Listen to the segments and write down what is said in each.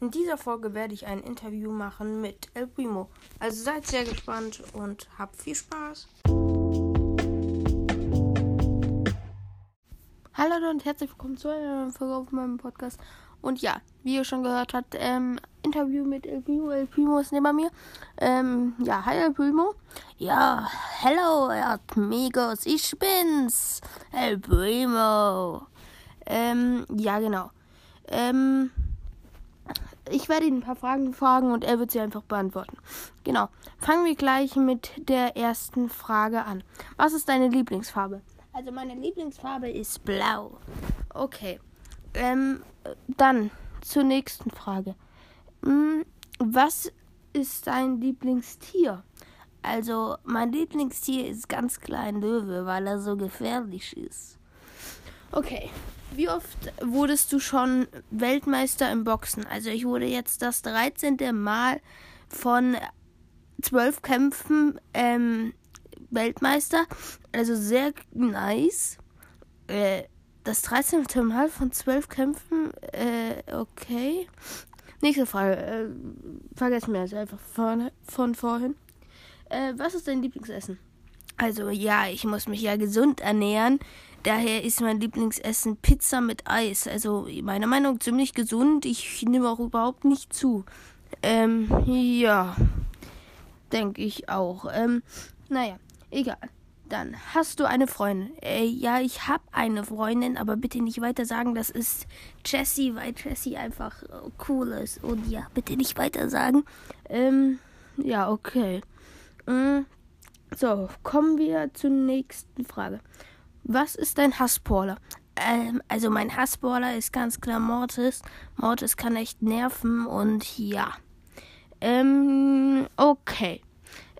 In dieser Folge werde ich ein Interview machen mit El Primo. Also seid sehr gespannt und habt viel Spaß. Hallo und herzlich willkommen zu einer neuen Folge auf meinem Podcast. Und ja, wie ihr schon gehört habt, ähm, Interview mit El Primo. El Primo ist neben mir. Ähm, ja, hi El Primo. Ja, hello, amigos, ich bin's. El Primo. Ähm, ja, genau. Ähm, ich werde ihn ein paar Fragen fragen und er wird sie einfach beantworten. Genau. Fangen wir gleich mit der ersten Frage an. Was ist deine Lieblingsfarbe? Also meine Lieblingsfarbe ist blau. Okay. Ähm, dann zur nächsten Frage. Hm, was ist dein Lieblingstier? Also mein Lieblingstier ist ganz klein Löwe, weil er so gefährlich ist. Okay. Wie oft wurdest du schon Weltmeister im Boxen? Also ich wurde jetzt das 13. Mal von zwölf Kämpfen ähm, Weltmeister. Also sehr nice. Äh, das 13. Mal von zwölf Kämpfen. Äh, okay. Nächste Frage. Äh, vergessen wir jetzt einfach von, von vorhin. Äh, was ist dein Lieblingsessen? Also ja, ich muss mich ja gesund ernähren. Daher ist mein Lieblingsessen Pizza mit Eis. Also meiner Meinung nach ziemlich gesund. Ich nehme auch überhaupt nicht zu. Ähm, ja. Denke ich auch. Ähm, naja, egal. Dann hast du eine Freundin. Äh, ja, ich habe eine Freundin, aber bitte nicht weiter sagen, das ist Jessie, weil Jessie einfach äh, cool ist. Und ja, bitte nicht weiter sagen. Ähm, ja, okay. Mm, so, kommen wir zur nächsten Frage. Was ist dein Hassballer? Ähm, also mein Hassballer ist ganz klar Mortis. Mortis kann echt nerven und ja. Ähm, okay.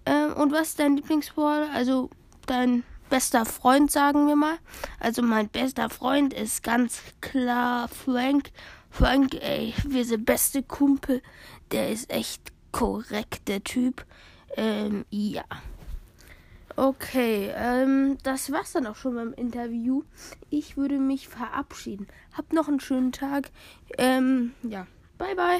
Ähm, und was ist dein Lieblingsballer? Also dein bester Freund, sagen wir mal. Also mein bester Freund ist ganz klar Frank. Frank, ey, wir sind beste Kumpel. Der ist echt korrekt, der Typ. Ähm, ja. Okay, ähm, das war's dann auch schon beim Interview. Ich würde mich verabschieden. Habt noch einen schönen Tag. Ähm, ja, bye bye.